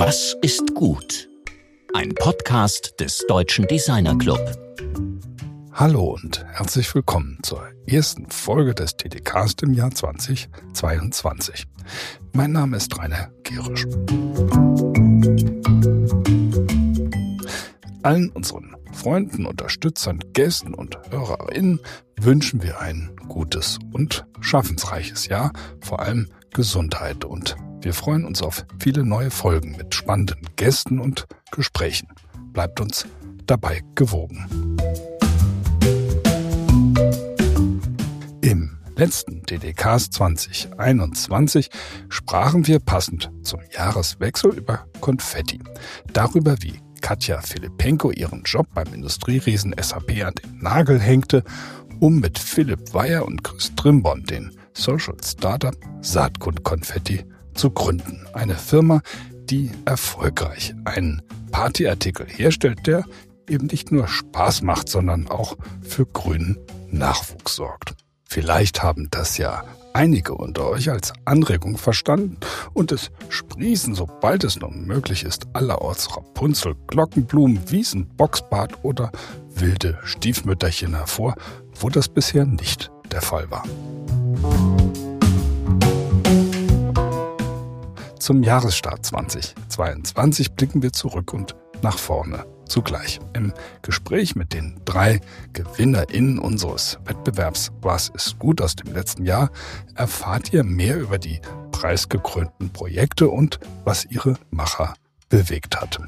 Was ist gut? Ein Podcast des Deutschen Designer Club. Hallo und herzlich willkommen zur ersten Folge des TDKs im Jahr 2022. Mein Name ist Rainer Gerisch. Allen unseren Freunden, Unterstützern, Gästen und HörerInnen wünschen wir ein gutes und schaffensreiches Jahr, vor allem Gesundheit und wir freuen uns auf viele neue Folgen mit spannenden Gästen und Gesprächen. Bleibt uns dabei gewogen. Im letzten DDKs 2021 sprachen wir passend zum Jahreswechsel über Konfetti. Darüber, wie Katja Filipenko ihren Job beim Industrieriesen SAP an den Nagel hängte, um mit Philipp Weyer und Chris Trimbon den Social Startup Saatgut Konfetti zu gründen. Eine Firma, die erfolgreich einen Partyartikel herstellt, der eben nicht nur Spaß macht, sondern auch für grünen Nachwuchs sorgt. Vielleicht haben das ja einige unter euch als Anregung verstanden und es sprießen, sobald es nur möglich ist, allerorts Rapunzel, Glockenblumen, Wiesen, Boxbad oder wilde Stiefmütterchen hervor, wo das bisher nicht der Fall war. Zum Jahresstart 2022 blicken wir zurück und nach vorne zugleich. Im Gespräch mit den drei GewinnerInnen unseres Wettbewerbs Was ist gut aus dem letzten Jahr erfahrt ihr mehr über die preisgekrönten Projekte und was ihre Macher bewegt hat.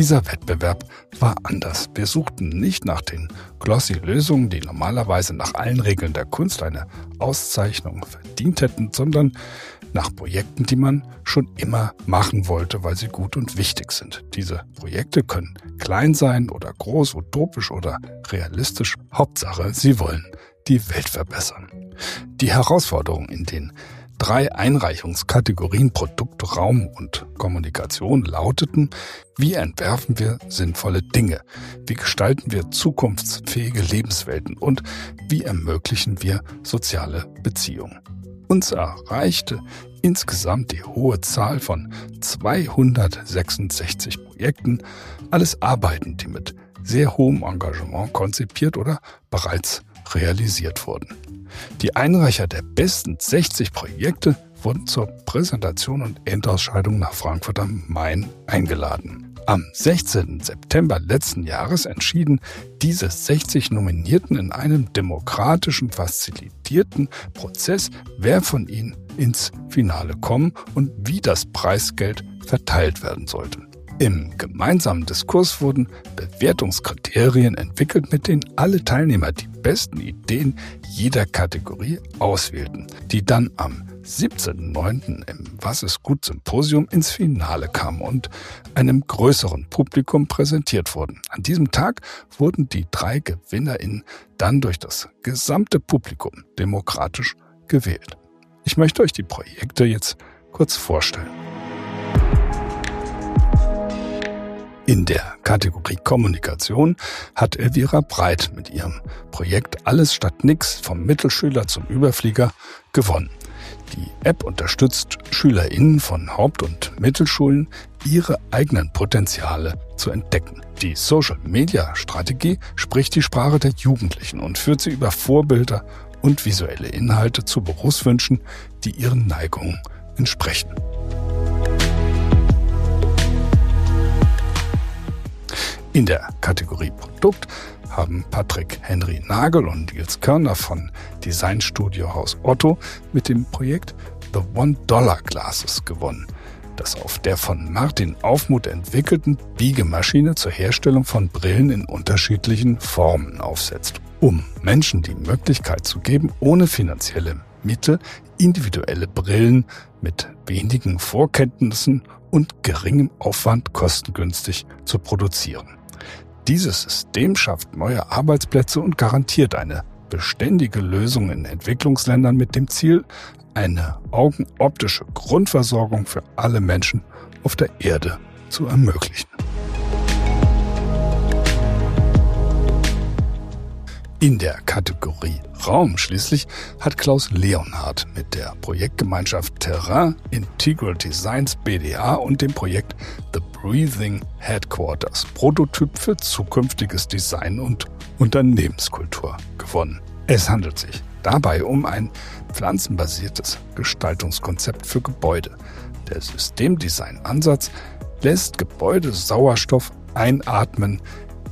Dieser Wettbewerb war anders. Wir suchten nicht nach den glossy Lösungen, die normalerweise nach allen Regeln der Kunst eine Auszeichnung verdient hätten, sondern nach Projekten, die man schon immer machen wollte, weil sie gut und wichtig sind. Diese Projekte können klein sein oder groß, utopisch oder realistisch. Hauptsache, sie wollen die Welt verbessern. Die Herausforderungen in den drei Einreichungskategorien Produkt, Raum und Kommunikation lauteten, wie entwerfen wir sinnvolle Dinge, wie gestalten wir zukunftsfähige Lebenswelten und wie ermöglichen wir soziale Beziehungen. Uns erreichte insgesamt die hohe Zahl von 266 Projekten, alles Arbeiten, die mit sehr hohem Engagement konzipiert oder bereits realisiert wurden. Die Einreicher der besten 60 Projekte wurden zur Präsentation und Endausscheidung nach Frankfurt am Main eingeladen. Am 16. September letzten Jahres entschieden diese 60 Nominierten in einem demokratischen, facilitierten Prozess, wer von ihnen ins Finale kommen und wie das Preisgeld verteilt werden sollte. Im gemeinsamen Diskurs wurden Bewertungskriterien entwickelt, mit denen alle Teilnehmer die besten Ideen jeder Kategorie auswählten, die dann am 17.09. im Was ist gut Symposium ins Finale kamen und einem größeren Publikum präsentiert wurden. An diesem Tag wurden die drei GewinnerInnen dann durch das gesamte Publikum demokratisch gewählt. Ich möchte euch die Projekte jetzt kurz vorstellen. In der Kategorie Kommunikation hat Elvira Breit mit ihrem Projekt Alles statt Nix vom Mittelschüler zum Überflieger gewonnen. Die App unterstützt SchülerInnen von Haupt- und Mittelschulen, ihre eigenen Potenziale zu entdecken. Die Social-Media-Strategie spricht die Sprache der Jugendlichen und führt sie über Vorbilder und visuelle Inhalte zu Berufswünschen, die ihren Neigungen entsprechen. In der Kategorie Produkt haben Patrick Henry Nagel und Nils Körner von Designstudio Haus Otto mit dem Projekt The One Dollar Glasses gewonnen, das auf der von Martin Aufmut entwickelten Biegemaschine zur Herstellung von Brillen in unterschiedlichen Formen aufsetzt, um Menschen die Möglichkeit zu geben, ohne finanzielle Mittel individuelle Brillen mit wenigen Vorkenntnissen und geringem Aufwand kostengünstig zu produzieren. Dieses System schafft neue Arbeitsplätze und garantiert eine beständige Lösung in Entwicklungsländern mit dem Ziel, eine augenoptische Grundversorgung für alle Menschen auf der Erde zu ermöglichen. In der Kategorie Raum schließlich hat Klaus Leonhardt mit der Projektgemeinschaft Terrain Integral Designs BDA und dem Projekt The Breathing Headquarters Prototyp für zukünftiges Design und Unternehmenskultur gewonnen. Es handelt sich dabei um ein pflanzenbasiertes Gestaltungskonzept für Gebäude. Der Systemdesign-Ansatz lässt Gebäude Sauerstoff einatmen,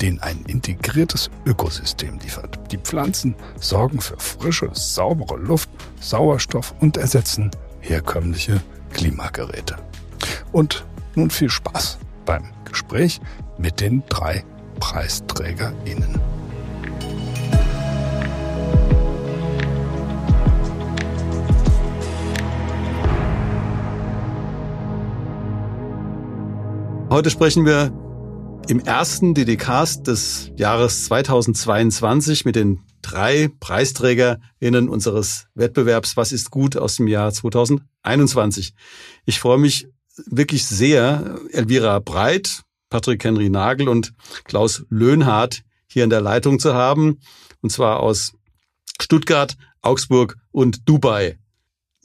den ein integriertes Ökosystem liefert. Die Pflanzen sorgen für frische, saubere Luft, Sauerstoff und ersetzen herkömmliche Klimageräte. Und nun viel Spaß beim Gespräch mit den drei PreisträgerInnen. Heute sprechen wir im ersten DDCast des Jahres 2022 mit den drei PreisträgerInnen unseres Wettbewerbs Was ist gut aus dem Jahr 2021. Ich freue mich wirklich sehr, Elvira Breit, Patrick Henry Nagel und Klaus Löhnhardt hier in der Leitung zu haben. Und zwar aus Stuttgart, Augsburg und Dubai.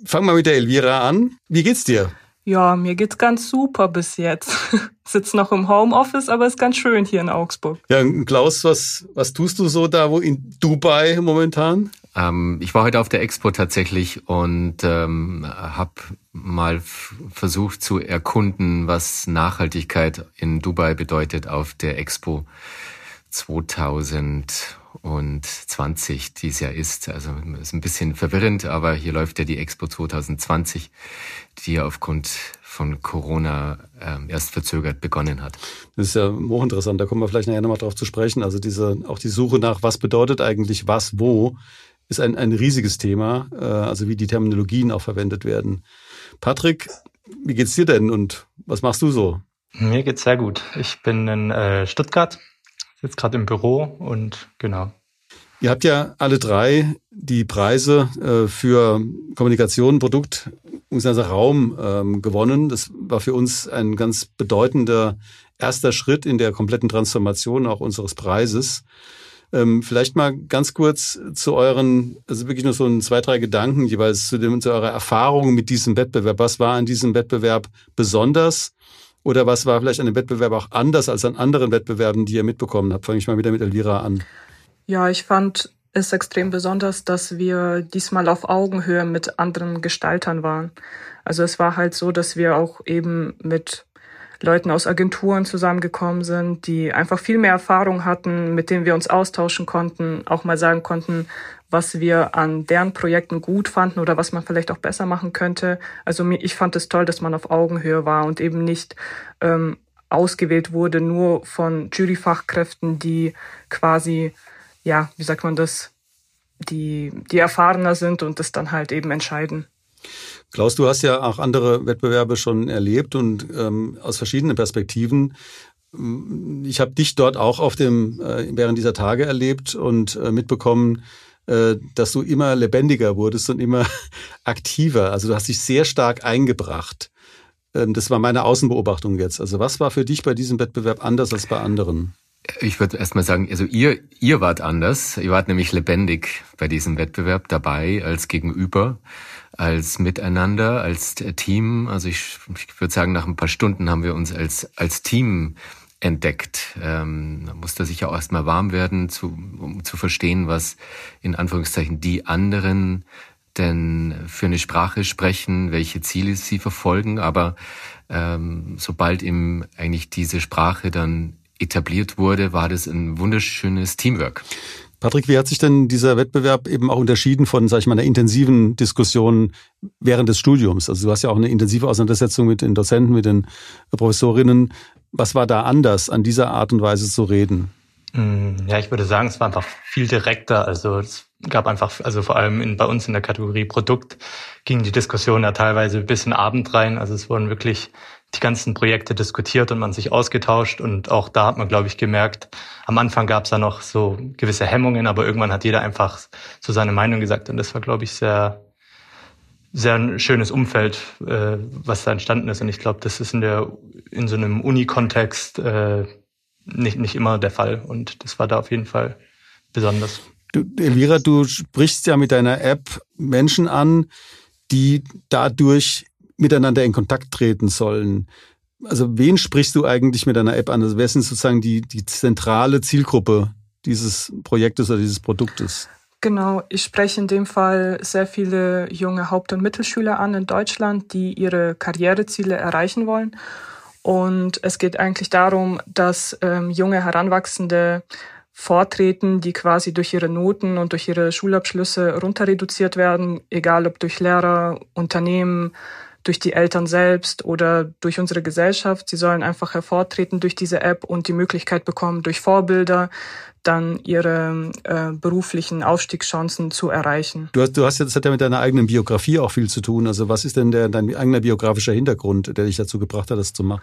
Fangen wir mit der Elvira an. Wie geht's dir? Ja, mir geht's ganz super bis jetzt. Sitz noch im Homeoffice, aber ist ganz schön hier in Augsburg. Ja, Klaus, was, was tust du so da wo in Dubai momentan? Ähm, ich war heute auf der Expo tatsächlich und ähm, habe mal versucht zu erkunden, was Nachhaltigkeit in Dubai bedeutet auf der Expo 2000 und 20 dies Jahr ist. Also ist ein bisschen verwirrend, aber hier läuft ja die Expo 2020, die ja aufgrund von Corona ähm, erst verzögert begonnen hat. Das ist ja hochinteressant, da kommen wir vielleicht nachher nochmal drauf zu sprechen. Also diese, auch die Suche nach, was bedeutet eigentlich was wo, ist ein, ein riesiges Thema, äh, also wie die Terminologien auch verwendet werden. Patrick, wie geht's dir denn und was machst du so? Mir geht's sehr gut. Ich bin in äh, Stuttgart jetzt gerade im Büro und genau. Ihr habt ja alle drei die Preise äh, für Kommunikation, Produkt bzw. Raum ähm, gewonnen. Das war für uns ein ganz bedeutender erster Schritt in der kompletten Transformation auch unseres Preises. Ähm, vielleicht mal ganz kurz zu euren, also wirklich nur so ein, zwei, drei Gedanken jeweils zu, dem, zu eurer Erfahrung mit diesem Wettbewerb. Was war an diesem Wettbewerb besonders? Oder was war vielleicht an dem Wettbewerb auch anders als an anderen Wettbewerben, die ihr mitbekommen habt? Fange ich mal wieder mit Elvira an. Ja, ich fand es extrem besonders, dass wir diesmal auf Augenhöhe mit anderen Gestaltern waren. Also es war halt so, dass wir auch eben mit Leuten aus Agenturen zusammengekommen sind, die einfach viel mehr Erfahrung hatten, mit denen wir uns austauschen konnten, auch mal sagen konnten, was wir an deren Projekten gut fanden oder was man vielleicht auch besser machen könnte. Also ich fand es toll, dass man auf Augenhöhe war und eben nicht ähm, ausgewählt wurde nur von Juryfachkräften, die quasi, ja, wie sagt man das, die, die erfahrener sind und das dann halt eben entscheiden. Klaus, du hast ja auch andere Wettbewerbe schon erlebt und ähm, aus verschiedenen Perspektiven. Ich habe dich dort auch auf dem äh, während dieser Tage erlebt und äh, mitbekommen, dass du immer lebendiger wurdest und immer aktiver. Also du hast dich sehr stark eingebracht. Ähm, das war meine Außenbeobachtung jetzt. Also was war für dich bei diesem Wettbewerb anders als bei anderen? Ich würde erstmal sagen, also ihr, ihr wart anders. Ihr wart nämlich lebendig bei diesem Wettbewerb dabei als Gegenüber, als Miteinander, als Team. Also ich, ich würde sagen, nach ein paar Stunden haben wir uns als, als Team entdeckt. Ähm, da musste sich ja auch erstmal warm werden, zu, um zu verstehen, was in Anführungszeichen die anderen denn für eine Sprache sprechen, welche Ziele sie verfolgen. Aber ähm, sobald eben eigentlich diese Sprache dann etabliert wurde, war das ein wunderschönes Teamwork. Patrick, wie hat sich denn dieser Wettbewerb eben auch unterschieden von, sag ich mal, einer intensiven Diskussion während des Studiums? Also du hast ja auch eine intensive Auseinandersetzung mit den Dozenten, mit den Professorinnen. Was war da anders, an dieser Art und Weise zu reden? Mm, ja, ich würde sagen, es war einfach viel direkter. Also es gab einfach, also vor allem in, bei uns in der Kategorie Produkt ging die Diskussion ja teilweise bis in Abend rein. Also es wurden wirklich die ganzen Projekte diskutiert und man sich ausgetauscht. Und auch da hat man, glaube ich, gemerkt, am Anfang gab es da noch so gewisse Hemmungen, aber irgendwann hat jeder einfach so seine Meinung gesagt. Und das war, glaube ich, sehr, sehr ein schönes Umfeld, äh, was da entstanden ist. Und ich glaube, das ist in der in so einem Uni-Kontext äh, nicht, nicht immer der Fall. Und das war da auf jeden Fall besonders. Du, Elvira, du sprichst ja mit deiner App Menschen an, die dadurch miteinander in Kontakt treten sollen. Also wen sprichst du eigentlich mit deiner App an? Also wer ist sozusagen die, die zentrale Zielgruppe dieses Projektes oder dieses Produktes? Genau, ich spreche in dem Fall sehr viele junge Haupt- und Mittelschüler an in Deutschland, die ihre Karriereziele erreichen wollen. Und es geht eigentlich darum, dass ähm, junge Heranwachsende vortreten, die quasi durch ihre Noten und durch ihre Schulabschlüsse runter reduziert werden, egal ob durch Lehrer, Unternehmen, durch die Eltern selbst oder durch unsere Gesellschaft. Sie sollen einfach hervortreten durch diese App und die Möglichkeit bekommen, durch Vorbilder dann ihre äh, beruflichen Aufstiegschancen zu erreichen. Du hast, du hast jetzt, das hat ja mit deiner eigenen Biografie auch viel zu tun. Also was ist denn der, dein eigener biografischer Hintergrund, der dich dazu gebracht hat, das zu machen?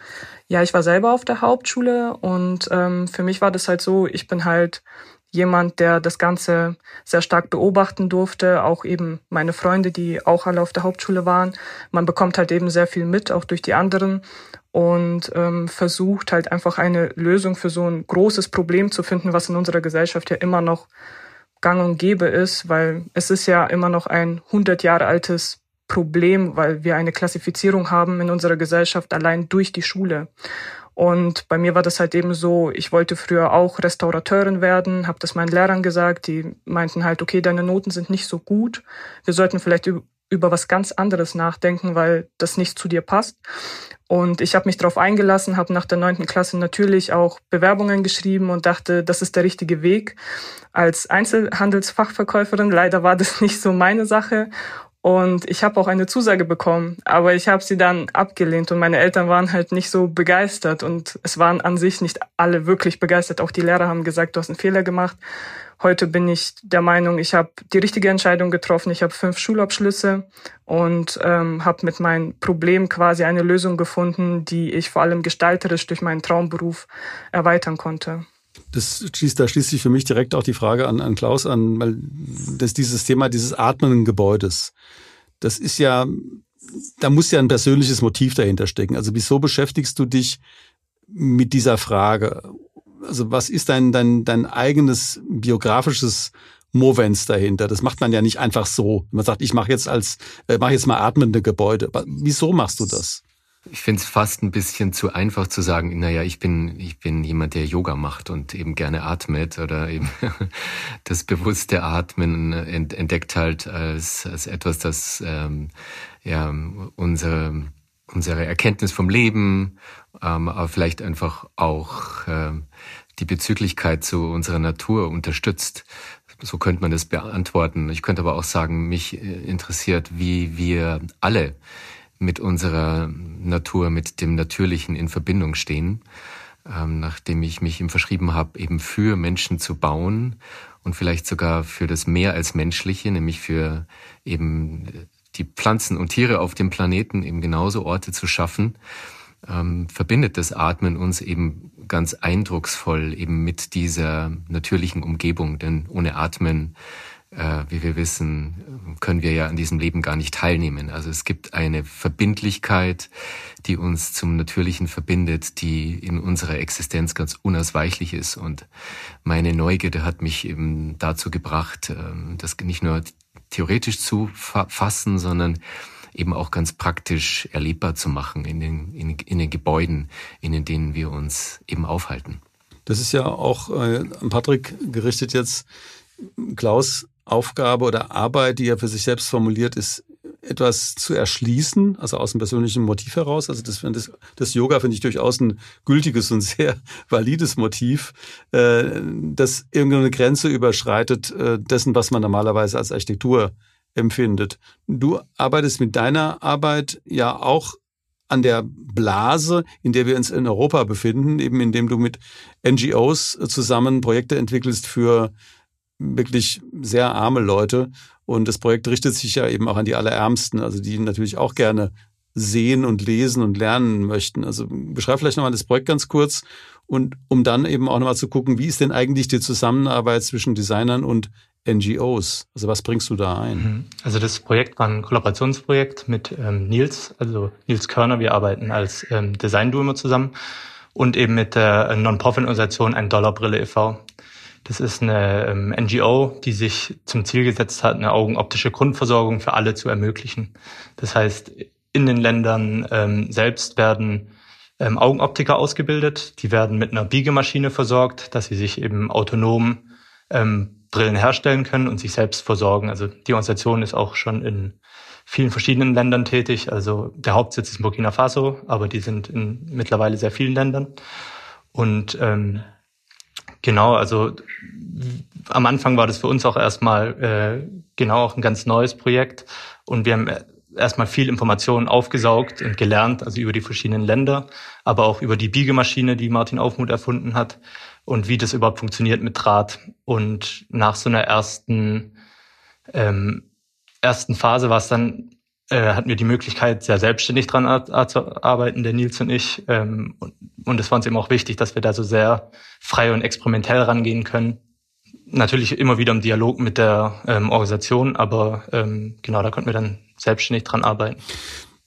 Ja, ich war selber auf der Hauptschule und ähm, für mich war das halt so, ich bin halt jemand, der das Ganze sehr stark beobachten durfte, auch eben meine Freunde, die auch alle auf der Hauptschule waren. Man bekommt halt eben sehr viel mit, auch durch die anderen und ähm, versucht halt einfach eine Lösung für so ein großes Problem zu finden, was in unserer Gesellschaft ja immer noch gang und gäbe ist, weil es ist ja immer noch ein 100 Jahre altes Problem, weil wir eine Klassifizierung haben in unserer Gesellschaft allein durch die Schule. Und bei mir war das halt eben so, ich wollte früher auch Restaurateurin werden, habe das meinen Lehrern gesagt, die meinten halt, okay, deine Noten sind nicht so gut, wir sollten vielleicht über was ganz anderes nachdenken, weil das nicht zu dir passt. Und ich habe mich darauf eingelassen, habe nach der neunten Klasse natürlich auch Bewerbungen geschrieben und dachte, das ist der richtige Weg als Einzelhandelsfachverkäuferin. Leider war das nicht so meine Sache und ich habe auch eine Zusage bekommen, aber ich habe sie dann abgelehnt und meine Eltern waren halt nicht so begeistert und es waren an sich nicht alle wirklich begeistert. Auch die Lehrer haben gesagt, du hast einen Fehler gemacht. Heute bin ich der Meinung, ich habe die richtige Entscheidung getroffen. Ich habe fünf Schulabschlüsse und ähm, habe mit meinem Problem quasi eine Lösung gefunden, die ich vor allem gestalterisch durch meinen Traumberuf erweitern konnte. Das schließt, da schließt sich für mich direkt auch die Frage an, an Klaus an, weil das dieses Thema dieses atmenden Gebäudes, das ist ja, da muss ja ein persönliches Motiv dahinter stecken. Also wieso beschäftigst du dich mit dieser Frage? Also was ist dein, dein, dein eigenes biografisches Movens dahinter? Das macht man ja nicht einfach so. Man sagt, ich mache jetzt als, äh, mache jetzt mal atmende Gebäude. Wieso machst du das? Ich finde es fast ein bisschen zu einfach zu sagen, naja, ich bin, ich bin jemand, der Yoga macht und eben gerne atmet oder eben das bewusste Atmen entdeckt halt als, als etwas, das ähm, ja, unsere, unsere Erkenntnis vom Leben, ähm, aber vielleicht einfach auch ähm, die Bezüglichkeit zu unserer Natur unterstützt. So könnte man das beantworten. Ich könnte aber auch sagen, mich äh, interessiert, wie wir alle mit unserer Natur, mit dem Natürlichen in Verbindung stehen, ähm, nachdem ich mich ihm verschrieben habe, eben für Menschen zu bauen und vielleicht sogar für das mehr als Menschliche, nämlich für eben die Pflanzen und Tiere auf dem Planeten eben genauso Orte zu schaffen, ähm, verbindet das Atmen uns eben ganz eindrucksvoll eben mit dieser natürlichen Umgebung, denn ohne Atmen wie wir wissen, können wir ja an diesem Leben gar nicht teilnehmen. Also es gibt eine Verbindlichkeit, die uns zum Natürlichen verbindet, die in unserer Existenz ganz unausweichlich ist. Und meine Neugierde hat mich eben dazu gebracht, ähm, das nicht nur theoretisch zu fassen, sondern eben auch ganz praktisch erlebbar zu machen in den, in, in den Gebäuden, in denen wir uns eben aufhalten. Das ist ja auch äh, an Patrick gerichtet jetzt. Klaus Aufgabe oder Arbeit, die er für sich selbst formuliert, ist etwas zu erschließen, also aus dem persönlichen Motiv heraus. Also das, das, das Yoga finde ich durchaus ein gültiges und sehr valides Motiv, äh, das irgendeine Grenze überschreitet äh, dessen, was man normalerweise als Architektur empfindet. Du arbeitest mit deiner Arbeit ja auch an der Blase, in der wir uns in Europa befinden, eben indem du mit NGOs zusammen Projekte entwickelst für wirklich sehr arme Leute. Und das Projekt richtet sich ja eben auch an die Allerärmsten, also die natürlich auch gerne sehen und lesen und lernen möchten. Also beschreib vielleicht nochmal das Projekt ganz kurz und um dann eben auch nochmal zu gucken, wie ist denn eigentlich die Zusammenarbeit zwischen Designern und NGOs? Also was bringst du da ein? Mhm. Also das Projekt war ein Kollaborationsprojekt mit ähm, Nils, also Nils Körner. Wir arbeiten als ähm, Design-Duo zusammen und eben mit der Non-Profit-Organisation Ein Dollarbrille e.V Das ist eine ähm, NGO, die sich zum Ziel gesetzt hat, eine augenoptische Grundversorgung für alle zu ermöglichen. Das heißt, in den Ländern ähm, selbst werden ähm, Augenoptiker ausgebildet. Die werden mit einer Biegemaschine versorgt, dass sie sich eben autonom ähm, Brillen herstellen können und sich selbst versorgen. Also die Organisation ist auch schon in vielen verschiedenen Ländern tätig. Also der Hauptsitz ist Burkina Faso, aber die sind in mittlerweile sehr vielen Ländern. Und ähm, genau, also am Anfang war das für uns auch erstmal äh, genau auch ein ganz neues Projekt und wir haben erstmal viel Informationen aufgesaugt und gelernt, also über die verschiedenen Länder, aber auch über die Biegemaschine, die Martin Aufmuth erfunden hat und wie das überhaupt funktioniert mit Draht. Und nach so einer ersten ähm, ersten Phase war es dann äh, hatten wir die Möglichkeit, sehr selbstständig dran zu arbeiten, der Nils und ich. Ähm, und, es war uns eben auch wichtig, dass wir da so sehr frei und experimentell rangehen können. Natürlich immer wieder im Dialog mit der ähm, Organisation, aber ähm, genau, da konnten wir dann selbstständig dran arbeiten.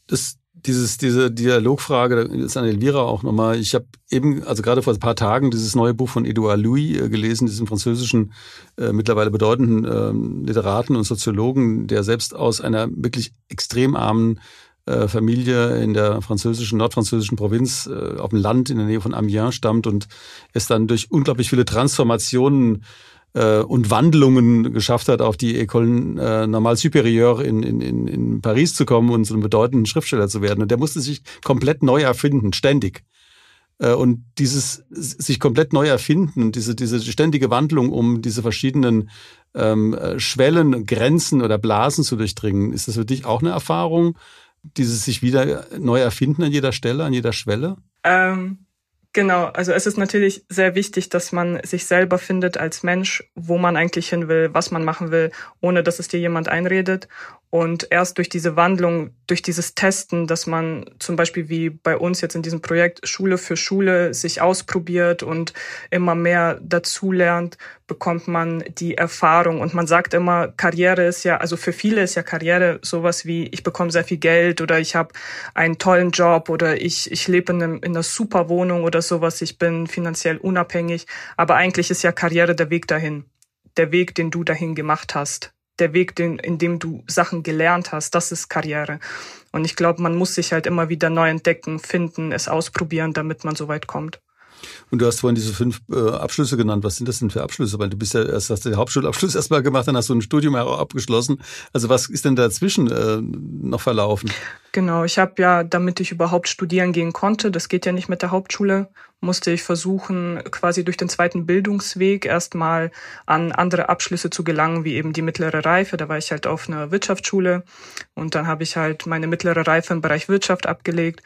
Das dieses, diese Dialogfrage, ist an Elvira auch nochmal. Ich habe eben, also gerade vor ein paar Tagen, dieses neue Buch von Edouard Louis äh, gelesen, diesem französischen, äh, mittlerweile bedeutenden äh, Literaten und Soziologen, der selbst aus einer wirklich extrem armen äh, Familie in der französischen, nordfranzösischen Provinz äh, auf dem Land in der Nähe von Amiens stammt und es dann durch unglaublich viele Transformationen äh, und Wandlungen geschafft hat, auf die École äh, Normale Supérieure in, in, in Paris zu kommen und so einen bedeutenden Schriftsteller zu werden. Und der musste sich komplett neu erfinden, ständig. Äh, und dieses sich komplett neu erfinden, diese, diese ständige Wandlung, um diese verschiedenen ähm, Schwellen, Grenzen oder Blasen zu durchdringen, ist das für dich auch eine Erfahrung, dieses sich wieder neu erfinden an jeder Stelle, an jeder Schwelle? Ähm, Genau, also es ist natürlich sehr wichtig, dass man sich selber findet als Mensch, wo man eigentlich hin will, was man machen will, ohne dass es dir jemand einredet. Und erst durch diese Wandlung, durch dieses Testen, dass man zum Beispiel wie bei uns jetzt in diesem Projekt Schule für Schule sich ausprobiert und immer mehr dazulernt, bekommt man die Erfahrung. Und man sagt immer, Karriere ist ja, also für viele ist ja Karriere sowas wie, ich bekomme sehr viel Geld oder ich habe einen tollen Job oder ich, ich lebe in, einem, in einer super Wohnung oder sowas, ich bin finanziell unabhängig. Aber eigentlich ist ja Karriere der Weg dahin. Der Weg, den du dahin gemacht hast der Weg, den, in dem du Sachen gelernt hast, das ist Karriere. Und ich glaube, man muss sich halt immer wieder neu entdecken, finden, es ausprobieren, damit man so weit kommt. Und du hast vorhin diese fünf äh, Abschlüsse genannt. Was sind das denn für Abschlüsse? Weil du bist ja erst hast den Hauptschulabschluss erstmal gemacht, dann hast du ein Studium abgeschlossen. Also was ist denn dazwischen äh, noch verlaufen? Genau, ich habe ja, damit ich überhaupt studieren gehen konnte, das geht ja nicht mit der Hauptschule, musste ich versuchen, quasi durch den zweiten Bildungsweg erstmal an andere Abschlüsse zu gelangen, wie eben die mittlere Reife. Da war ich halt auf einer Wirtschaftsschule und dann habe ich halt meine mittlere Reife im Bereich Wirtschaft abgelegt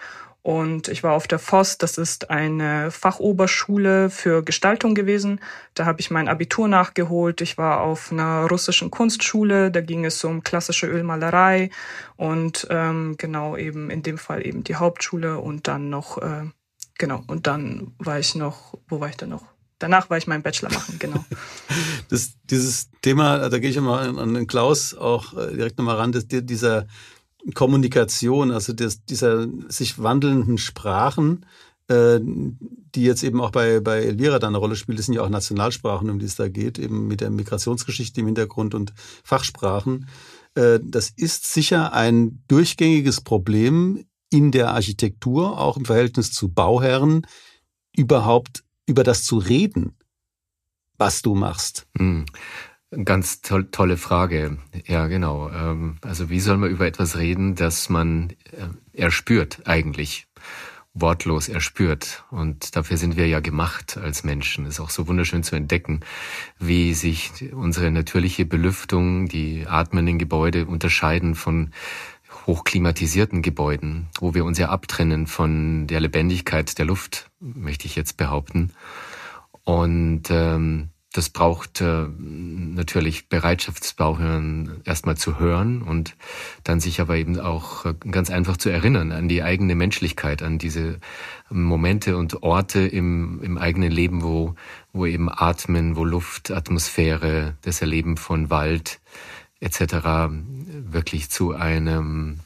und ich war auf der FOS, das ist eine Fachoberschule für Gestaltung gewesen. Da habe ich mein Abitur nachgeholt. Ich war auf einer russischen Kunstschule, da ging es um klassische Ölmalerei und ähm, genau eben in dem Fall eben die Hauptschule und dann noch, äh, genau, und dann war ich noch, wo war ich denn noch? Danach war ich meinen Bachelor machen, genau. Das, dieses Thema, da gehe ich immer an, den Klaus auch äh, direkt nochmal ran, dass dieser Kommunikation, also des, dieser sich wandelnden Sprachen, äh, die jetzt eben auch bei, bei Elvira da eine Rolle spielt, das sind ja auch Nationalsprachen, um die es da geht, eben mit der Migrationsgeschichte im Hintergrund und Fachsprachen. Äh, das ist sicher ein durchgängiges Problem in der Architektur, auch im Verhältnis zu Bauherren, überhaupt über das zu reden, was du machst. Hm. Ganz to tolle Frage. Ja, genau. Ähm, also wie soll man über etwas reden, das man äh, erspürt eigentlich? wortlos erspürt. Und dafür sind wir ja gemacht als Menschen. Es ist auch so wunderschön zu entdecken, wie sich unsere natürliche Belüftung, die atmenden Gebäude unterscheiden von hochklimatisierten Gebäuden, wo wir uns ja abtrennen von der Lebendigkeit der Luft, möchte ich jetzt behaupten. Und ähm, das braucht äh, natürlich Bereitschaftsbauhören erstmal zu hören und dann sich aber eben auch äh, ganz einfach zu erinnern an die eigene Menschlichkeit, an diese Momente und Orte im, im eigenen Leben, wo, wo eben Atmen, wo Luft, Atmosphäre, das Erleben von Wald etc. wirklich zu einem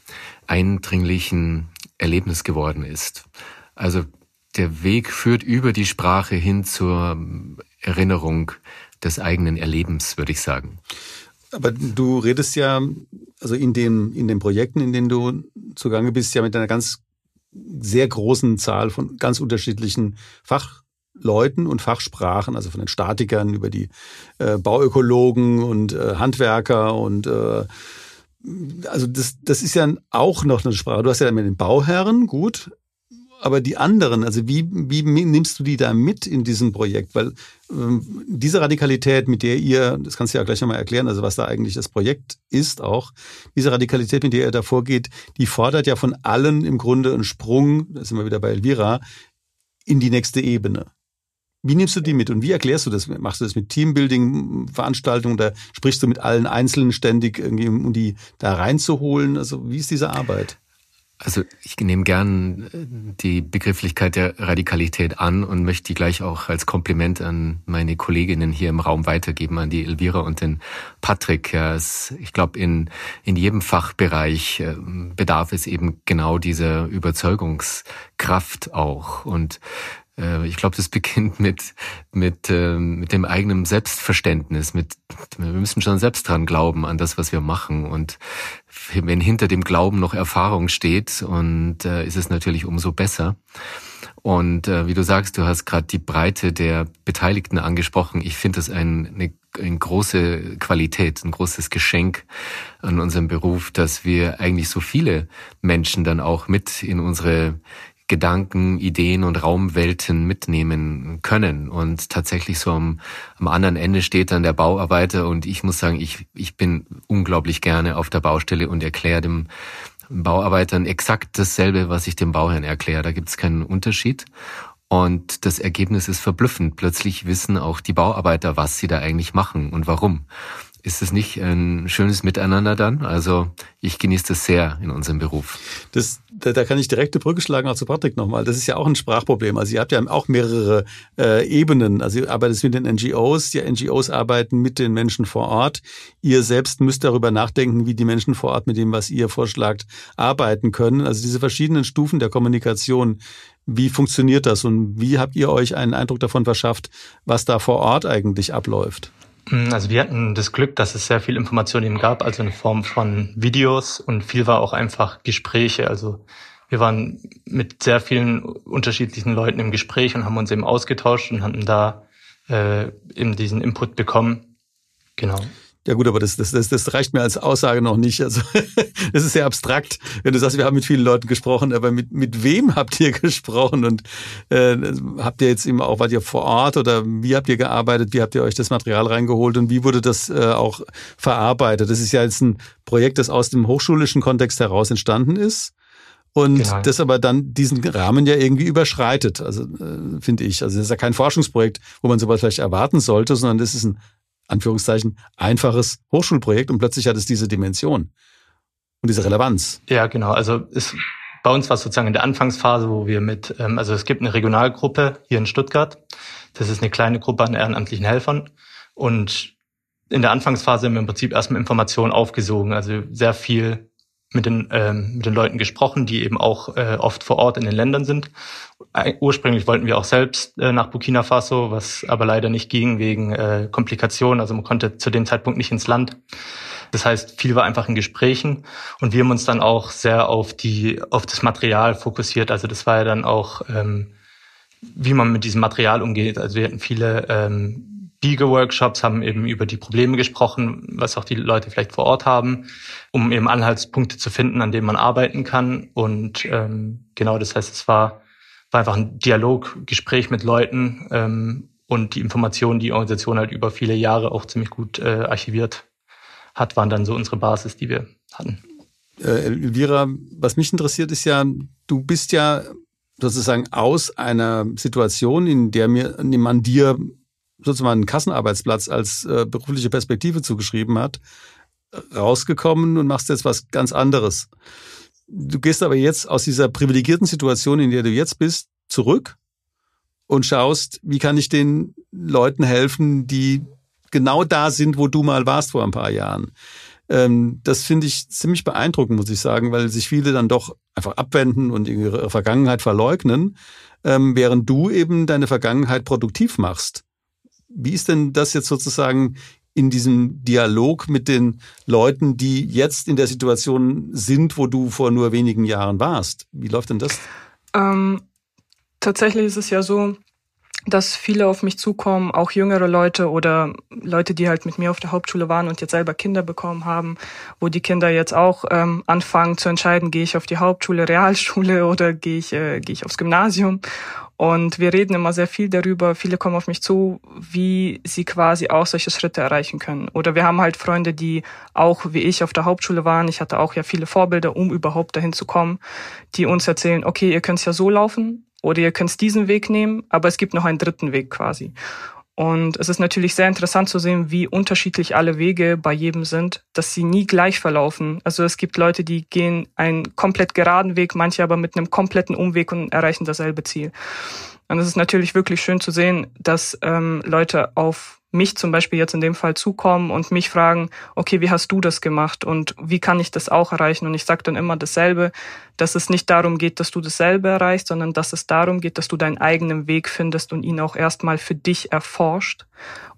eindringlichen Erlebnis geworden ist. Also der Weg führt über die Sprache hin zur Erinnerung des eigenen Erlebens, würde ich sagen. Aber du redest ja, also in den, in den Projekten, in denen du zugange bist, ja mit einer ganz sehr großen Zahl von ganz unterschiedlichen Fachleuten und Fachsprachen, also von den Statikern über die äh, Bauökologen und äh, Handwerker und äh, also das, das ist ja auch noch eine Sprache. Du hast ja mit den Bauherren, gut, aber die anderen, also wie, wie nimmst du die da mit in diesem Projekt? Weil ähm, diese Radikalität, mit der ihr, das kannst du ja gleich nochmal erklären, also was da eigentlich das Projekt ist auch, diese Radikalität, mit der ihr da vorgeht, die fordert ja von allen im Grunde einen Sprung, da sind wir wieder bei Elvira, in die nächste Ebene. Wie nimmst du die mit und wie erklärst du das? Machst du das mit Teambuilding-Veranstaltungen oder sprichst du mit allen Einzelnen ständig, irgendwie, um die da reinzuholen? Also wie ist diese Arbeit? Also ich nehme gern äh, die Begrifflichkeit der Radikalität an und möchte die gleich auch als Kompliment an meine Kolleginnen hier im Raum weitergeben, an die Elvira und den Patrick. Ja, es, ich glaube, in, in jedem Fachbereich äh, bedarf es eben genau dieser Überzeugungskraft auch. Und ich glaube, das beginnt mit, mit, äh, mit dem eigenen Selbstverständnis. Mit, wir müssen schon selbst dran glauben, an das, was wir machen. Und wenn hinter dem Glauben noch Erfahrung steht, und äh, ist es natürlich umso besser. Und äh, wie du sagst, du hast gerade die Breite der Beteiligten angesprochen. Ich finde das ein, eine, eine große Qualität, ein großes Geschenk an unserem Beruf, dass wir eigentlich so viele Menschen dann auch mit in unsere Gedanken, Ideen und Raumwelten mitnehmen können. Und tatsächlich so am, am anderen Ende steht dann der Bauarbeiter und ich muss sagen, ich, ich bin unglaublich gerne auf der Baustelle und erkläre dem Bauarbeitern exakt dasselbe, was ich dem Bauherrn erkläre. Da gibt es keinen Unterschied. Und das Ergebnis ist verblüffend. Plötzlich wissen auch die Bauarbeiter, was sie da eigentlich machen und warum. Ist es nicht ein schönes Miteinander dann? Also ich genieße das sehr in unserem Beruf. Das, da, da kann ich direkt eine Brücke schlagen auch zu Patrick nochmal. Das ist ja auch ein Sprachproblem. Also ihr habt ja auch mehrere äh, Ebenen. Also ihr arbeitet mit den NGOs, die NGOs arbeiten mit den Menschen vor Ort. Ihr selbst müsst darüber nachdenken, wie die Menschen vor Ort mit dem, was ihr vorschlagt, arbeiten können. Also diese verschiedenen Stufen der Kommunikation, wie funktioniert das und wie habt ihr euch einen Eindruck davon verschafft, was da vor Ort eigentlich abläuft? Mm, also wir hatten das Glück, dass es sehr viel Information eben gab, also in Form von Videos und viel war auch einfach Gespräche. Also wir waren mit sehr vielen unterschiedlichen Leuten im Gespräch und haben uns eben ausgetauscht und hatten da äh, eben diesen Input bekommen. Genau. Ja gut, aber das, das, das, das reicht mir als Aussage noch nicht. Also das ist sehr abstrakt, wenn du sagst, wir haben mit vielen Leuten gesprochen, aber mit, mit wem habt ihr gesprochen und äh, habt ihr jetzt immer auch, wart ihr vor Ort oder wie habt ihr gearbeitet, wie habt ihr euch das Material reingeholt und wie wurde das äh, auch verarbeitet? Das ist ja jetzt ein Projekt, das aus dem hochschulischen Kontext heraus entstanden ist und genau. das aber dann diesen Rahmen ja irgendwie überschreitet, also äh, finde ich. Also das ist ja kein Forschungsprojekt, wo man sowas vielleicht erwarten sollte, sondern das ist ein Anführungszeichen, einfaches Hochschulprojekt und plötzlich hat es diese Dimension und diese Relevanz. Ja, genau. Also es, bei uns war es sozusagen in der Anfangsphase, wo wir mit, ähm, also es gibt eine Regionalgruppe hier in Stuttgart. Das ist eine kleine Gruppe an ehrenamtlichen Helfern. Und in der Anfangsphase haben wir im Prinzip erstmal Informationen aufgesogen, also sehr viel mit den, ähm, mit den Leuten gesprochen, die eben auch äh, oft vor Ort in den Ländern sind. Ursprünglich wollten wir auch selbst äh, nach Burkina Faso, was aber leider nicht ging wegen äh, Komplikationen. Also man konnte zu dem Zeitpunkt nicht ins Land. Das heißt, viel war einfach in Gesprächen und wir haben uns dann auch sehr auf die auf das Material fokussiert. Also das war ja dann auch, ähm, wie man mit diesem Material umgeht. Also wir hatten viele ähm, Biege-Workshops haben eben über die Probleme gesprochen, was auch die Leute vielleicht vor Ort haben, um eben Anhaltspunkte zu finden, an denen man arbeiten kann. Und ähm, genau, das heißt, es war, war einfach ein Dialog, Gespräch mit Leuten ähm, und die Informationen, die die Organisation halt über viele Jahre auch ziemlich gut äh, archiviert hat, waren dann so unsere Basis, die wir hatten. Äh, Elvira, was mich interessiert, ist ja, du bist ja sozusagen aus einer Situation, in der mir, man dir sozusagen einen Kassenarbeitsplatz als äh, berufliche Perspektive zugeschrieben hat, rausgekommen und machst jetzt was ganz anderes. Du gehst aber jetzt aus dieser privilegierten Situation, in der du jetzt bist, zurück und schaust, wie kann ich den Leuten helfen, die genau da sind, wo du mal warst vor ein paar Jahren. Ähm, das finde ich ziemlich beeindruckend, muss ich sagen, weil sich viele dann doch einfach abwenden und ihre Vergangenheit verleugnen, ähm, während du eben deine Vergangenheit produktiv machst Wie ist denn das jetzt sozusagen in diesem Dialog mit den Leuten, die jetzt in der Situation sind, wo du vor nur wenigen Jahren warst? Wie läuft denn das? Ähm, tatsächlich ist es ja so, dass viele auf mich zukommen, auch jüngere Leute oder Leute, die halt mit mir auf der Hauptschule waren und jetzt selber Kinder bekommen haben, wo die Kinder jetzt auch ähm, anfangen zu entscheiden, gehe ich auf die Hauptschule, Realschule oder gehe ich, äh, gehe ich aufs Gymnasium. Und wir reden immer sehr viel darüber. Viele kommen auf mich zu, wie sie quasi auch solche Schritte erreichen können. Oder wir haben halt Freunde, die auch wie ich auf der Hauptschule waren. Ich hatte auch ja viele Vorbilder, um überhaupt dahin zu kommen, die uns erzählen, okay, ihr könnt es ja so laufen oder ihr könnt diesen Weg nehmen, aber es gibt noch einen dritten Weg quasi. Und es ist natürlich sehr interessant zu sehen, wie unterschiedlich alle Wege bei jedem sind, dass sie nie gleich verlaufen. Also es gibt Leute, die gehen einen komplett geraden Weg, manche aber mit einem kompletten Umweg und erreichen dasselbe Ziel. Und es ist natürlich wirklich schön zu sehen, dass ähm, Leute auf mich zum Beispiel jetzt in dem Fall zukommen und mich fragen, okay, wie hast du das gemacht und wie kann ich das auch erreichen? Und ich sage dann immer dasselbe, dass es nicht darum geht, dass du dasselbe erreichst, sondern dass es darum geht, dass du deinen eigenen Weg findest und ihn auch erstmal für dich erforscht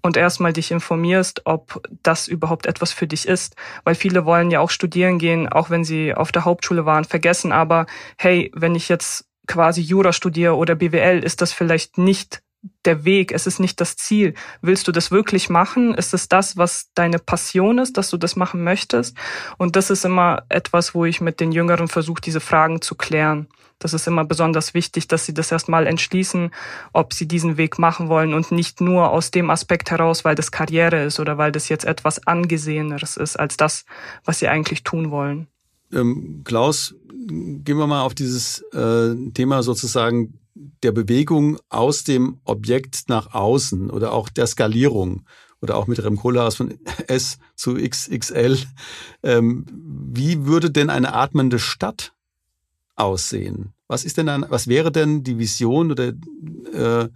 und erstmal dich informierst, ob das überhaupt etwas für dich ist. Weil viele wollen ja auch studieren gehen, auch wenn sie auf der Hauptschule waren, vergessen aber, hey, wenn ich jetzt quasi Jura studiere oder BWL, ist das vielleicht nicht der Weg, es ist nicht das Ziel. Willst du das wirklich machen? Ist es das, was deine Passion ist, dass du das machen möchtest? Und das ist immer etwas, wo ich mit den Jüngeren versuche, diese Fragen zu klären. Das ist immer besonders wichtig, dass sie das erstmal entschließen, ob sie diesen Weg machen wollen und nicht nur aus dem Aspekt heraus, weil das Karriere ist oder weil das jetzt etwas Angeseheneres ist als das, was sie eigentlich tun wollen. Ähm, Klaus, gehen wir mal auf dieses äh, Thema sozusagen der Bewegung aus dem Objekt nach außen oder auch der Skalierung oder auch mit Rem Koolhaas von S zu XXL. Ähm, wie würde denn eine atmende Stadt aussehen? Was ist denn ein, was wäre denn die Vision oder äh,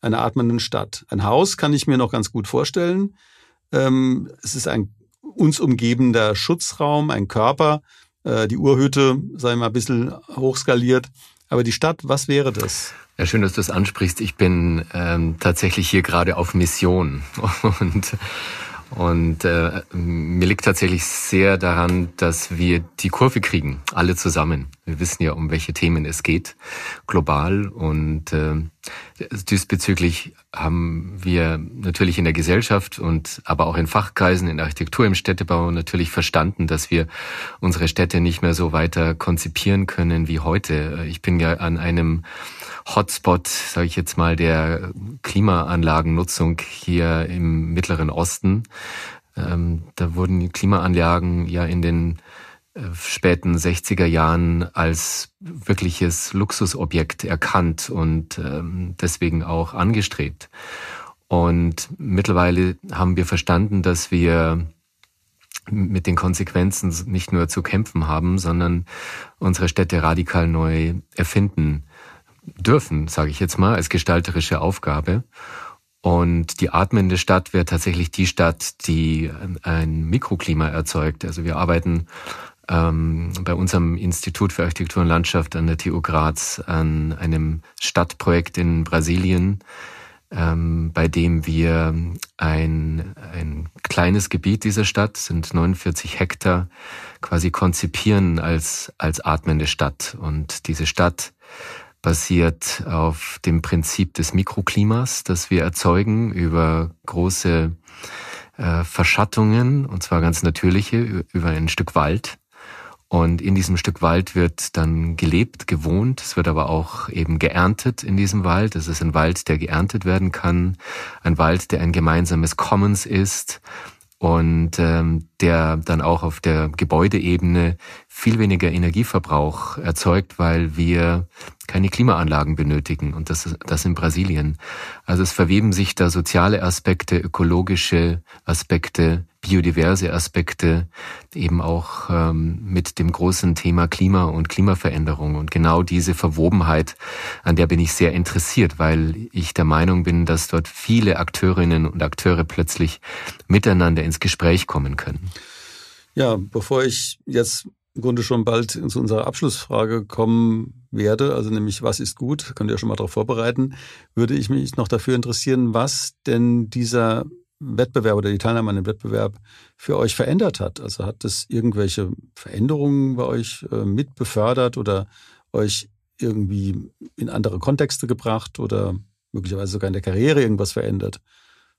einer atmenden Stadt? Ein Haus kann ich mir noch ganz gut vorstellen. Ähm, es ist ein uns umgebender Schutzraum, ein Körper, äh, die Urhütte, sei mal ein bisschen hochskaliert. Aber die Stadt, was wäre das? Ja, schön, dass du das ansprichst. Ich bin ähm, tatsächlich hier gerade auf Mission und und äh, mir liegt tatsächlich sehr daran, dass wir die Kurve kriegen, alle zusammen. Wir wissen ja, um welche Themen es geht, global. Und äh, diesbezüglich haben wir natürlich in der Gesellschaft und aber auch in Fachkreisen, in Architektur, im Städtebau natürlich verstanden, dass wir unsere Städte nicht mehr so weiter konzipieren können wie heute. Ich bin ja an einem Hotspot, sage ich jetzt mal, der Klimaanlagennutzung hier im Mittleren Osten. Ähm, da wurden Klimaanlagen ja in den äh, späten 60er Jahren als wirkliches Luxusobjekt erkannt und ähm, deswegen auch angestrebt. Und mittlerweile haben wir verstanden, dass wir mit den Konsequenzen nicht nur zu kämpfen haben, sondern unsere Städte radikal neu erfinden dürfen, sage ich jetzt mal, als gestalterische Aufgabe. Und die atmende Stadt wäre tatsächlich die Stadt, die ein Mikroklima erzeugt. Also wir arbeiten ähm, bei unserem Institut für Architektur und Landschaft an der TU Graz an einem Stadtprojekt in Brasilien, ähm, bei dem wir ein, ein kleines Gebiet dieser Stadt, sind 49 Hektar, quasi konzipieren als, als atmende Stadt. Und diese Stadt basiert auf dem Prinzip des Mikroklimas, das wir erzeugen über große äh, Verschattungen, und zwar ganz natürliche, über ein Stück Wald. Und in diesem Stück Wald wird dann gelebt, gewohnt. Es wird aber auch eben geerntet in diesem Wald. Es ist ein Wald, der geerntet werden kann. Ein Wald, der ein gemeinsames Commons ist und ähm, der dann auch auf der Gebäudeebene viel weniger Energieverbrauch erzeugt, weil wir keine Klimaanlagen benötigen und das, das in Brasilien. Also es verweben sich da soziale Aspekte, ökologische Aspekte, biodiverse Aspekte, eben auch ähm, mit dem großen Thema Klima und Klimaveränderung. Und genau diese Verwobenheit, an der bin ich sehr interessiert, weil ich der Meinung bin, dass dort viele Akteurinnen und Akteure plötzlich miteinander ins Gespräch kommen können. Ja, bevor ich jetzt im Grunde schon bald zu unserer Abschlussfrage kommen werde, also nämlich was ist gut, könnt ihr schon mal darauf vorbereiten, würde ich mich noch dafür interessieren, was denn dieser Wettbewerb oder die Teilnahme an dem Wettbewerb für euch verändert hat. Also hat es irgendwelche Veränderungen bei euch äh, mit befördert oder euch irgendwie in andere Kontexte gebracht oder möglicherweise sogar in der Karriere irgendwas verändert?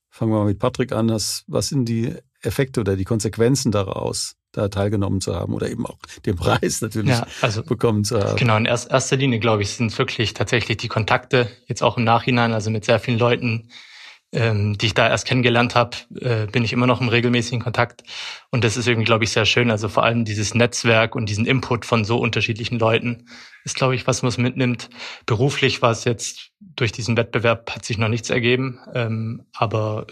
Fangen wir mal mit Patrick an. Was sind die Effekte oder die Konsequenzen daraus? da teilgenommen zu haben oder eben auch den Preis natürlich ja, also, bekommen zu haben. Genau, in erster Linie, glaube ich, sind es wirklich tatsächlich die Kontakte, jetzt auch im Nachhinein, also mit sehr vielen Leuten, ähm, die ich da erst kennengelernt habe, äh, bin ich immer noch im regelmäßigen Kontakt. Und das ist irgendwie, glaube ich, sehr schön. Also vor allem dieses Netzwerk und diesen Input von so unterschiedlichen Leuten ist, glaube ich, was man mitnimmt. Beruflich war es jetzt durch diesen Wettbewerb hat sich noch nichts ergeben. Ähm, aber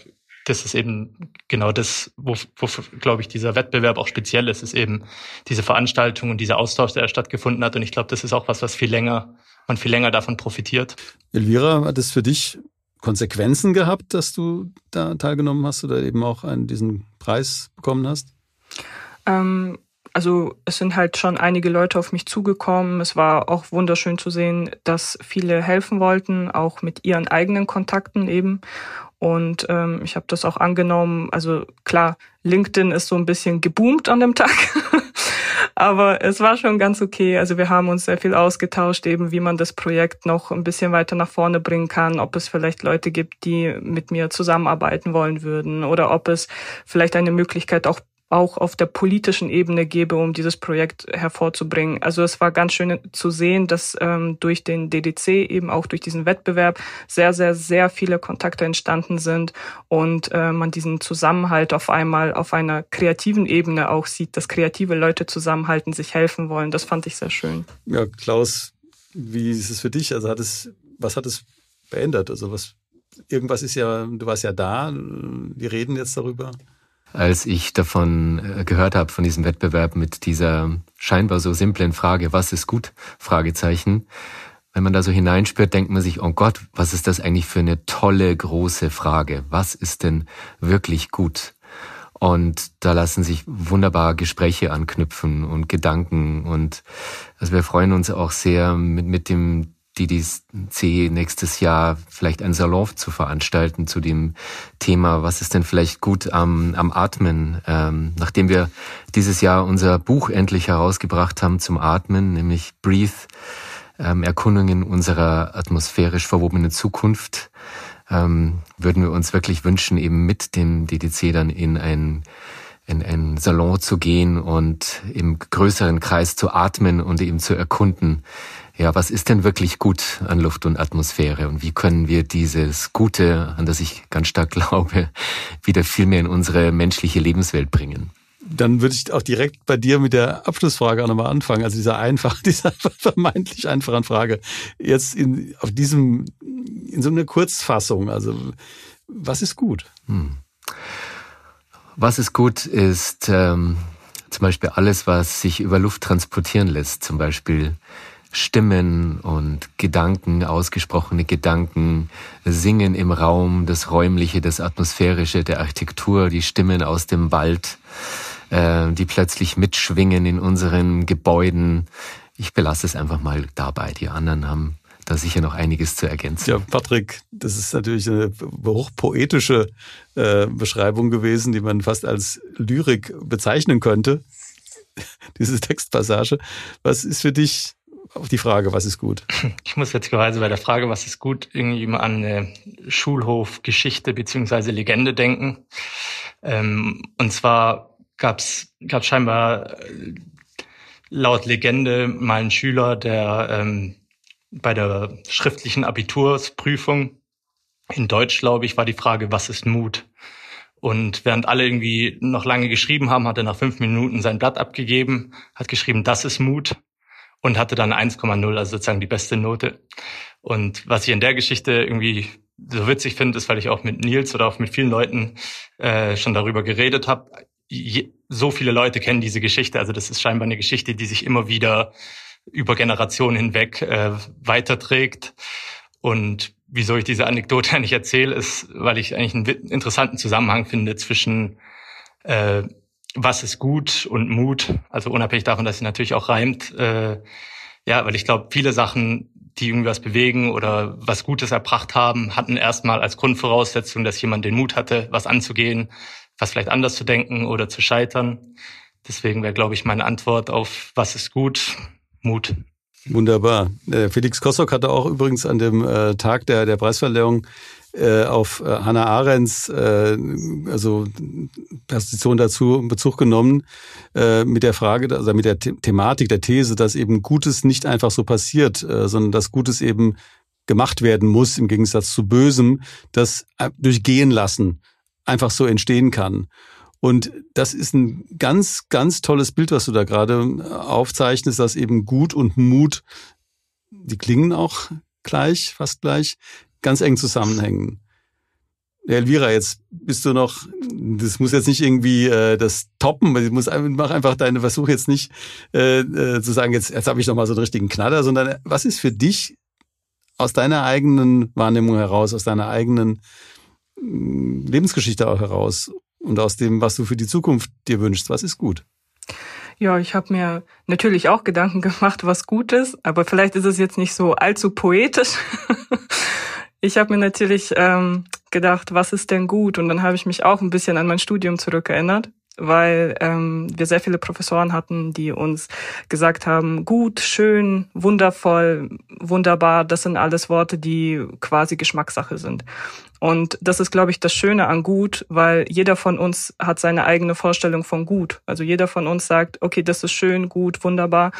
das ist eben genau das, wofür, wo, glaube ich, dieser Wettbewerb auch speziell ist, ist eben diese Veranstaltung und dieser Austausch, der stattgefunden hat. Und ich glaube, das ist auch was, was viel länger, man viel länger davon profitiert. Elvira, hat es für dich Konsequenzen gehabt, dass du da teilgenommen hast oder eben auch einen, diesen Preis bekommen hast? Ähm, also es sind halt schon einige Leute auf mich zugekommen. Es war auch wunderschön zu sehen, dass viele helfen wollten, auch mit ihren eigenen Kontakten eben. Und ähm, ich habe das auch angenommen. Also klar, LinkedIn ist so ein bisschen geboomt an dem Tag. Aber es war schon ganz okay. Also wir haben uns sehr viel ausgetauscht, eben wie man das Projekt noch ein bisschen weiter nach vorne bringen kann, ob es vielleicht Leute gibt, die mit mir zusammenarbeiten wollen würden oder ob es vielleicht eine Möglichkeit auch auch auf der politischen Ebene gebe, um dieses Projekt hervorzubringen. Also es war ganz schön zu sehen, dass ähm, durch den DDC eben auch durch diesen Wettbewerb sehr, sehr, sehr viele Kontakte entstanden sind und äh, man diesen Zusammenhalt auf einmal auf einer kreativen Ebene auch sieht, dass kreative Leute zusammenhalten, sich helfen wollen. Das fand ich sehr schön. Ja, Klaus, wie ist es für dich? Also hat es, was hat es verändert? Also was, irgendwas ist ja, du warst ja da, wir reden jetzt darüber als ich davon äh, gehört habe, von diesem Wettbewerb mit dieser scheinbar so simplen Frage, was ist gut? Fragezeichen. Wenn man da so hineinspürt, denkt man sich, oh Gott, was ist das eigentlich für eine tolle, große Frage? Was ist denn wirklich gut? Und da lassen sich wunderbar Gespräche anknüpfen und Gedanken. Und also wir freuen uns auch sehr mit, mit dem DDC nächstes Jahr vielleicht ein Salon zu veranstalten zu dem Thema, was ist denn vielleicht gut am, am Atmen, ähm, nachdem wir dieses Jahr unser Buch endlich herausgebracht haben zum Atmen, nämlich Breathe, ähm, Erkundungen unserer atmosphärisch verwobenen Zukunft, ähm, würden wir uns wirklich wünschen, eben mit dem DDC dann in ein in einen Salon zu gehen und im größeren Kreis zu atmen und eben zu erkunden, ja, was ist denn wirklich gut an Luft und Atmosphäre und wie können wir dieses Gute, an das ich ganz stark glaube, wieder viel mehr in unsere menschliche Lebenswelt bringen? Dann würde ich auch direkt bei dir mit der Abschlussfrage auch nochmal anfangen. Also dieser einfach, dieser vermeintlich einfachen Frage. Jetzt in, auf diesem, in so einer Kurzfassung. Also, was ist gut? Hm. Was ist gut ist ähm, zum Beispiel alles, was sich über Luft transportieren lässt. Zum Beispiel Stimmen und Gedanken, ausgesprochene Gedanken, Singen im Raum, das Räumliche, das Atmosphärische, der Architektur, die Stimmen aus dem Wald, äh, die plötzlich mitschwingen in unseren Gebäuden. Ich belasse es einfach mal dabei. Die anderen haben da sicher noch einiges zu ergänzen. Ja, Patrick, das ist natürlich eine hochpoetische äh, Beschreibung gewesen, die man fast als Lyrik bezeichnen könnte. Diese Textpassage. Was ist für dich auf die Frage, was ist gut? Ich muss jetzt gerade bei der Frage, was ist gut, irgendwie mal an eine Schulhofgeschichte beziehungsweise Legende denken. Ähm, und zwar gab's gab's scheinbar äh, laut Legende mal einen Schüler, der ähm, bei der schriftlichen Abitursprüfung in Deutsch, glaube ich, war die Frage, was ist Mut? Und während alle irgendwie noch lange geschrieben haben, hat er nach fünf Minuten sein Blatt abgegeben, hat geschrieben, das ist Mut und hatte dann 1,0, also sozusagen die beste Note. Und was ich in der Geschichte irgendwie so witzig finde, ist, weil ich auch mit Nils oder auch mit vielen Leuten äh, schon darüber geredet habe. So viele Leute kennen diese Geschichte. Also das ist scheinbar eine Geschichte, die sich immer wieder über Generationen hinweg äh, weiterträgt. Und wieso ich diese Anekdote eigentlich erzähle, ist, weil ich eigentlich einen interessanten Zusammenhang finde zwischen äh, was ist gut und Mut, also unabhängig davon, dass sie natürlich auch reimt. Äh, ja, weil ich glaube, viele Sachen, die irgendwas bewegen oder was Gutes erbracht haben, hatten erstmal als Grundvoraussetzung, dass jemand den Mut hatte, was anzugehen, was vielleicht anders zu denken oder zu scheitern. Deswegen wäre, glaube ich, meine Antwort auf was ist gut, Mut. Wunderbar. Äh, Felix Kossock hatte auch übrigens an dem äh, Tag der, der Preisverleihung äh, auf äh, Hannah Arendts äh, also Position dazu Bezug genommen äh, mit der Frage, also mit der The Thematik der These, dass eben Gutes nicht einfach so passiert, äh, sondern dass Gutes eben gemacht werden muss im Gegensatz zu Bösem, das äh, durch Gehen lassen einfach so entstehen kann. Und das ist ein ganz, ganz tolles Bild, was du da gerade aufzeichnest, dass eben Gut und Mut, die klingen auch gleich, fast gleich, ganz eng zusammenhängen. Elvira, jetzt bist du noch, das muss jetzt nicht irgendwie äh, das toppen, ich muss mach einfach deine Versuche jetzt nicht äh, äh, zu sagen, jetzt, jetzt habe ich noch mal so einen richtigen Knaller, sondern was ist für dich aus deiner eigenen Wahrnehmung heraus, aus deiner eigenen mm, Lebensgeschichte auch heraus und aus dem, was du für die Zukunft dir wünschst, was ist gut? Ja, ich habe mir natürlich auch Gedanken gemacht, was gut ist, aber vielleicht ist es jetzt nicht so allzu poetisch. ich habe mir natürlich ähm, gedacht, was ist denn gut? Und dann habe ich mich auch ein bisschen an mein Studium zurückerinnert, weil ähm, wir sehr viele Professoren hatten, die uns gesagt haben, gut, schön, wundervoll, wunderbar, das sind alles Worte, die quasi Geschmackssache sind. Und das ist, glaube ich, das Schöne an gut, weil jeder von uns hat seine eigene Vorstellung von gut. Also jeder von uns sagt, okay, das ist schön, gut, wunderbar.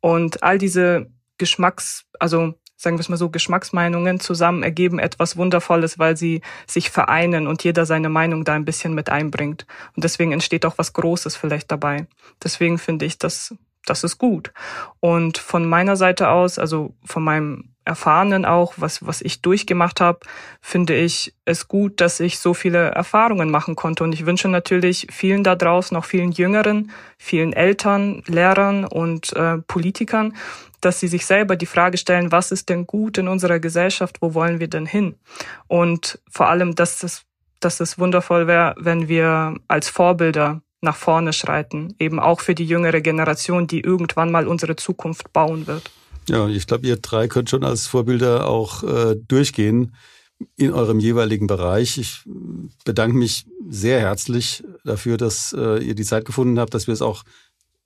Und all diese Geschmacks, also sagen wir es mal so, Geschmacksmeinungen zusammen ergeben etwas Wundervolles, weil sie sich vereinen und jeder seine Meinung da ein bisschen mit einbringt. Und deswegen entsteht auch was Großes vielleicht dabei. Deswegen finde ich, das, das ist gut. Und von meiner Seite aus, also von meinem Erfahrenen auch, was, was ich durchgemacht habe, finde ich es gut, dass ich so viele Erfahrungen machen konnte. Und ich wünsche natürlich vielen da draußen, auch vielen Jüngeren, vielen Eltern, Lehrern und äh, Politikern, dass sie sich selber die Frage stellen, was ist denn gut in unserer Gesellschaft, wo wollen wir denn hin? Und vor allem, dass es, dass es wundervoll wäre, wenn wir als Vorbilder nach vorne schreiten, eben auch für die jüngere Generation, die irgendwann mal unsere Zukunft bauen wird. Ja, ich glaube, ihr drei könnt schon als Vorbilder auch äh, durchgehen in eurem jeweiligen Bereich. Ich bedanke mich sehr herzlich dafür, dass äh, ihr die Zeit gefunden habt, dass wir es auch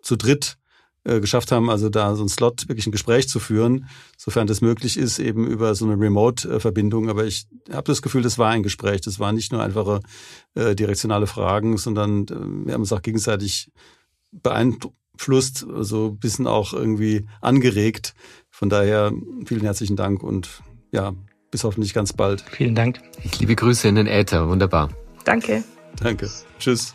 zu dritt äh, geschafft haben, also da so ein Slot wirklich ein Gespräch zu führen, sofern das möglich ist, eben über so eine Remote-Verbindung. Aber ich habe das Gefühl, das war ein Gespräch. Das waren nicht nur einfache äh, direktionale Fragen, sondern äh, wir haben uns auch gegenseitig beeindruckt beeinflusst, also ein bisschen auch irgendwie angeregt. Von daher vielen herzlichen Dank und ja, bis hoffentlich ganz bald. Vielen Dank. Ich liebe Grüße in den Äther. Wunderbar. Danke. Danke. Tschüss.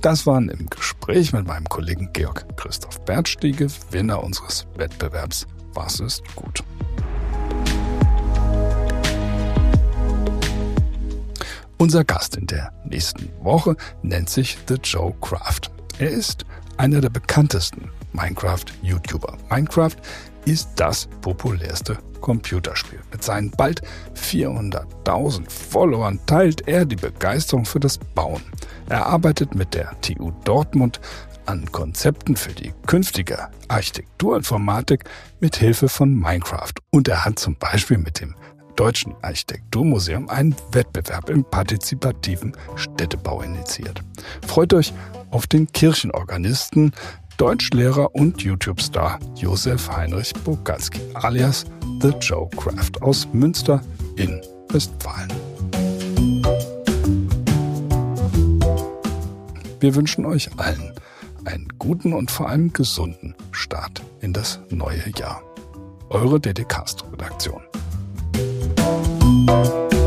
Das waren im Gespräch mit meinem Kollegen Georg Christoph Bertstiege, Gewinner unseres Wettbewerbs Was ist gut? Unser Gast in der nächsten Woche nennt sich The Joe Craft. Er ist einer der bekanntesten Minecraft-YouTuber. Minecraft ist das populärste Computerspiel. Mit seinen bald 400.000 Followern teilt er die Begeisterung für das Bauen. Er arbeitet mit der TU Dortmund an Konzepten für die künftige Architekturinformatik mit Hilfe von Minecraft. Und er hat zum Beispiel mit dem Deutschen Architekturmuseum einen Wettbewerb im partizipativen Städtebau initiiert. Freut euch auf den Kirchenorganisten, Deutschlehrer und YouTube-Star Josef Heinrich Bogalski alias The Joe Craft aus Münster in Westfalen. Wir wünschen euch allen einen guten und vor allem gesunden Start in das neue Jahr. Eure DDcast-Redaktion. Thank you.